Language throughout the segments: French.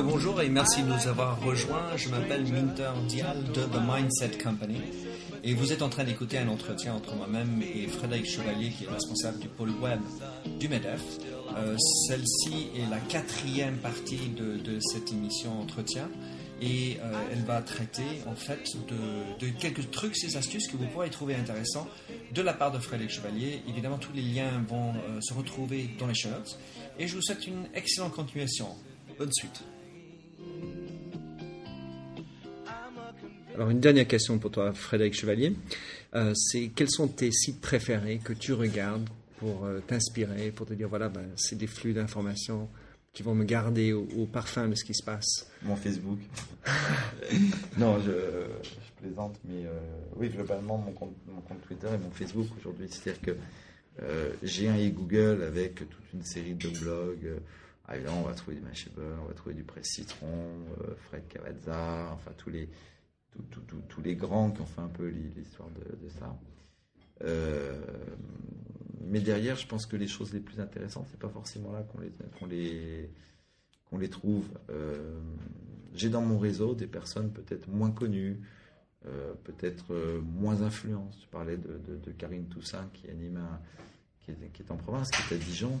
Bonjour et merci de nous avoir rejoints. Je m'appelle Minter Dial de The Mindset Company et vous êtes en train d'écouter un entretien entre moi-même et Frédéric Chevalier qui est responsable du pôle web du MEDEF. Euh, celle-ci est la quatrième partie de, cette émission entretien et euh, elle va traiter en fait de, quelques trucs et astuces que vous pourrez trouver intéressants de la part de Frédéric Chevalier. Évidemment, tous les liens vont euh, se retrouver dans les show notes et je vous souhaite une excellente continuation. Bonne suite. Alors une dernière question pour toi, Frédéric Chevalier. Euh, c'est quels sont tes sites préférés que tu regardes pour euh, t'inspirer, pour te dire voilà, ben, c'est des flux d'informations qui vont me garder au, parfum de ce qui se passe? Mon Facebook. non, je, plaisante, mais euh, oui, globalement, mon compte, Twitter et mon Facebook aujourd'hui. C'est-à-dire que j'ai un e-Google avec toute une série de blogs. Ah, on va trouver du Mashable, on va trouver du Presse Citron, Fred Cavazza, enfin tous les, tous les grands qui ont fait un peu l'histoire de, ça. Euh, mais derrière, je pense que les choses les plus intéressantes, c'est pas forcément là qu'on les, qu'on les, qu'on les trouve. Euh, j'ai dans mon réseau des personnes peut-être moins connues, euh, peut-être moins influentes. Tu parlais de, de, Karine Toussaint qui anime qui, est, en province, qui est à Dijon,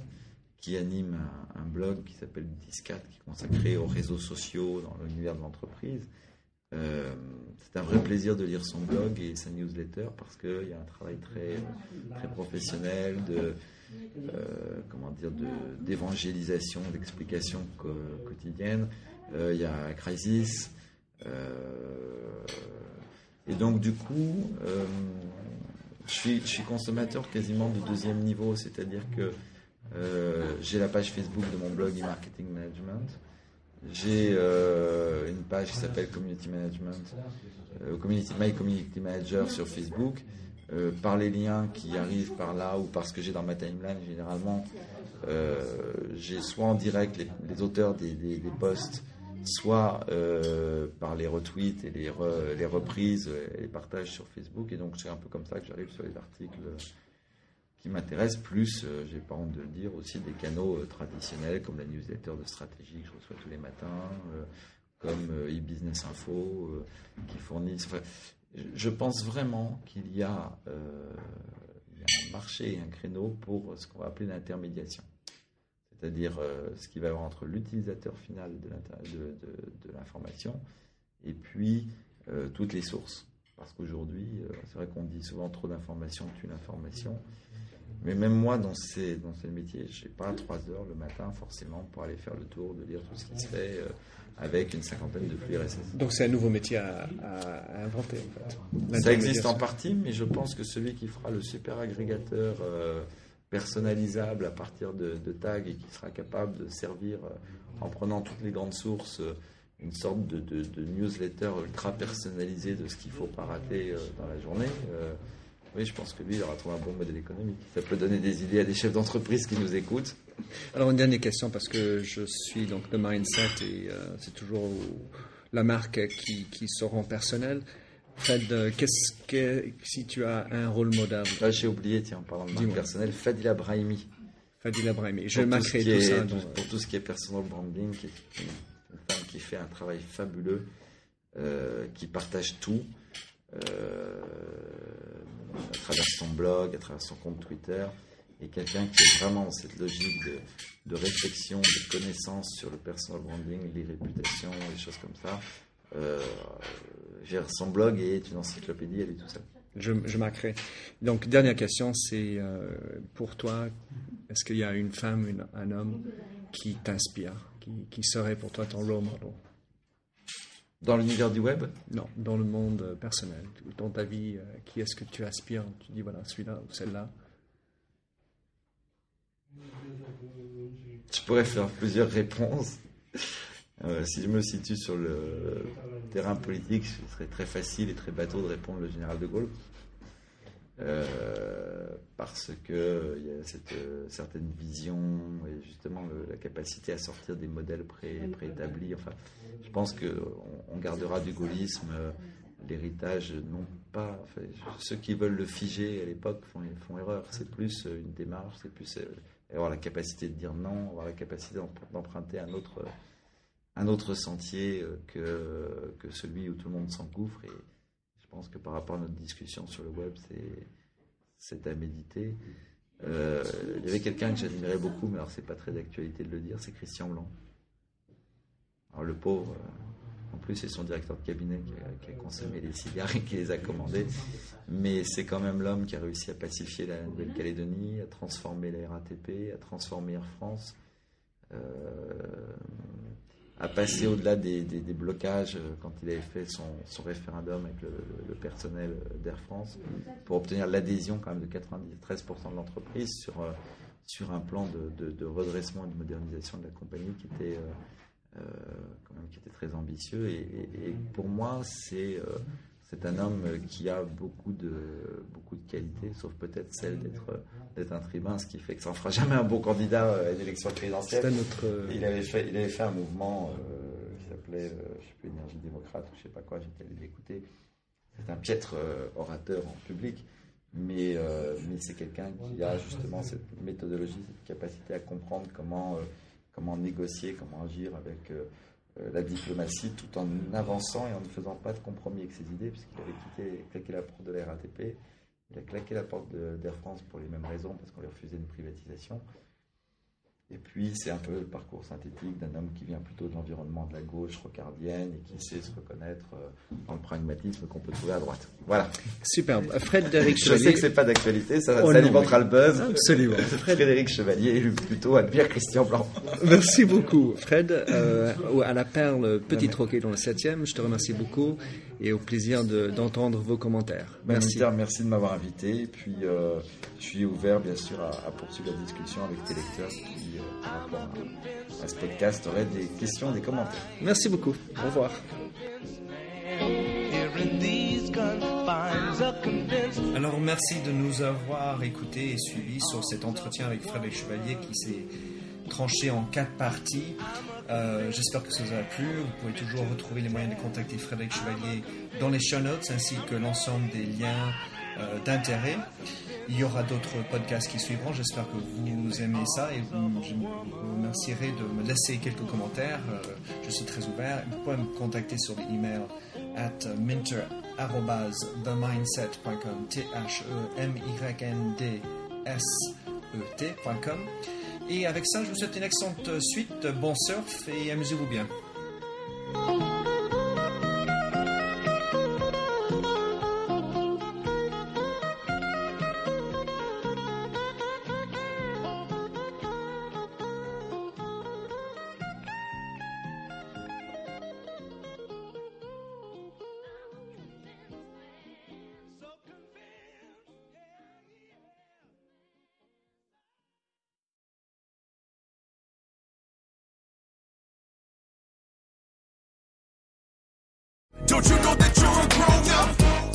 qui anime un, un blog qui s'appelle Discat, qui est consacré aux réseaux sociaux dans l'univers de l'entreprise. Euh, c'est un vrai plaisir de lire son blog et sa newsletter parce qu'il y a un travail très, très professionnel de, euh, comment dire, d'évangélisation, d'explication quotidienne. Euh, il y a Crisis. et donc, du coup, je, suis, je suis consommateur quasiment de deuxième niveau, c'est-à-dire que j'ai la page Facebook de mon blog e-marketing management. J'ai euh, une page qui s'appelle Community Management, euh, Community, My Community Manager sur Facebook. Euh, par les liens qui arrivent par là ou parce que j'ai dans ma timeline, généralement, j'ai soit en direct les, auteurs des, des, posts, soit par les retweets et les, les reprises et les partages sur Facebook. Et donc, c'est un peu comme ça que j'arrive sur les articles qui m'intéresse, plus, euh, j'ai pas honte de le dire, aussi des canaux euh, traditionnels comme la newsletter de stratégie que je reçois tous les matins, euh, comme e-business info, qui fournissent. je pense vraiment qu'il y, a un marché un créneau pour ce qu'on va appeler l'intermédiation. C'est-à-dire ce qui va y avoir entre l'utilisateur final de, de l'information et puis toutes les sources. Parce qu'aujourd'hui, c'est vrai qu'on dit souvent trop d'informations tue l'information. Mais même moi, dans ces, dans ces métiers, je n'ai pas trois heures le matin forcément pour aller faire le tour, de lire tout ce qui se fait euh, avec une cinquantaine de flux RSS. Donc c'est un nouveau métier à, inventer en fait. Ça existe en partie, mais je pense que celui qui fera le super agrégateur euh, personnalisable à partir de, tags et qui sera capable de servir euh, en prenant toutes les grandes sources une sorte de, de, newsletter ultra personnalisé de ce qu'il ne faut pas rater dans la journée oui, je pense que lui, il aura trouvé un bon modèle économique. Ça peut donner des idées à des chefs d'entreprise qui nous écoutent. Alors, une dernière question, parce que je suis donc de Mindset et euh, c'est toujours la marque qui, qui se rend personnelle. Fred, euh, qu'est-ce que, si tu as un rôle modèle Là, j'ai oublié, tiens, en parlant de marque personnelle, Fadila Brahimi. Fadila Brahimi. Je m'accrète tout, ça. Pour, tout ce qui est personal branding, qui est une, femme qui fait un travail fabuleux, euh, qui partage tout. Euh, travers son blog, à travers son compte Twitter, et quelqu'un qui est vraiment dans cette logique de, réflexion, de connaissance sur le personal branding, les réputations, les choses comme ça. Euh, son blog est une encyclopédie, elle est tout seule. Je, je Donc, dernière question, c'est euh, pour toi, est-ce qu'il y a une femme, un homme qui t'inspire, qui, serait pour toi ton role dans l'univers du web? Non, dans le monde personnel. Dans ta vie, euh, qui est-ce que tu aspires? Tu dis, voilà, celui-là ou celle-là Tu pourrais faire plusieurs réponses. Euh, si je me situe sur le terrain politique, ce serait très facile et très bateau de répondre le général de Gaulle. Euh, parce que il y a cette certaine vision et justement la capacité à sortir des modèles pré, préétablis. Enfin, je pense qu'on on gardera du gaullisme euh, l'héritage, non pas. ceux qui veulent le figer à l'époque font, font erreur. C'est plus euh, une démarche, c'est plus avoir la capacité de dire non, avoir la capacité d'emprunter un autre, un autre sentier que, que celui où tout le monde s'engouffre. Et pense que par rapport à notre discussion sur le web, c'est à méditer. Euh, il y avait quelqu'un que j'admirais beaucoup, mais alors c'est pas très d'actualité de le dire, c'est Christian Blanc. Alors le pauvre, euh, en plus c'est son directeur de cabinet qui a, consommé les cigares et qui les a commandés, mais c'est quand même l'homme qui a réussi à pacifier la Nouvelle-Calédonie, à transformer la RATP, à transformer Air France. Euh, à passer au-delà des, blocages euh, quand il avait fait son, référendum avec le, personnel d'Air France pour obtenir l'adhésion quand même de 93% de l'entreprise sur, euh, sur un plan de, redressement et de modernisation de la compagnie qui était, euh, quand même, qui était très ambitieux. Et, pour moi, c'est c'est un homme qui a beaucoup de, beaucoup de qualités, sauf peut-être celle d'être, d'être un tribun, ce qui fait que ça ne fera jamais un bon candidat à l'élection présidentielle. Notre... Il, avait fait, il avait fait un mouvement euh, qui s'appelait, euh, je sais plus, Énergie démocrate ou je sais pas quoi, j'étais allé l'écouter. C'est un piètre euh, orateur en public, mais, mais c'est quelqu'un qui a justement cette méthodologie, cette capacité à comprendre comment, comment négocier, comment agir avec euh, la diplomatie tout en avançant et en ne faisant pas de compromis avec ses idées, puisqu'il avait claqué la porte de la RATP, il a claqué la porte d'Air France pour les mêmes raisons, parce qu'on lui refusait une privatisation. Et puis, c'est un peu le parcours synthétique d'un homme qui vient plutôt de l'environnement de la gauche rocardienne et qui sait se reconnaître euh, dans le pragmatisme qu'on peut trouver à droite. Voilà. Superbe. Frédéric Chevalier. Je sais que c'est pas d'actualité, ça, oh alimentera le buzz. Absolument. Frédéric Chevalier est plutôt Albert Christian Blanc. Merci beaucoup, Fred. Euh, à la perle Petit Troquet dans le 7e, je te remercie beaucoup et au plaisir d'entendre vos commentaires. Merci. merci de m'avoir invité. Et puis, euh, je suis ouvert, bien sûr, à, poursuivre la discussion avec tes lecteurs qui, euh, à, ce podcast, auraient des questions, des commentaires. Merci beaucoup. Au revoir. Alors merci de nous avoir écoutés et suivis sur cet entretien avec Frédéric Chevalier qui s'est tranché en quatre parties. Euh, j'espère que ça vous a plu. Vous pouvez toujours retrouver les moyens de contacter Frédéric Chevalier dans les show notes ainsi que l'ensemble des liens euh, d'intérêt. Il y aura d'autres podcasts qui suivront. J'espère que vous aimez ça et vous, je vous remercierai de me laisser quelques commentaires. Euh, je suis très ouvert. Vous pouvez me contacter sur l'email at minter.themindset.com t h e m y n d s e t.com et avec ça, je vous souhaite une excellente suite, bon surf et amusez-vous bien.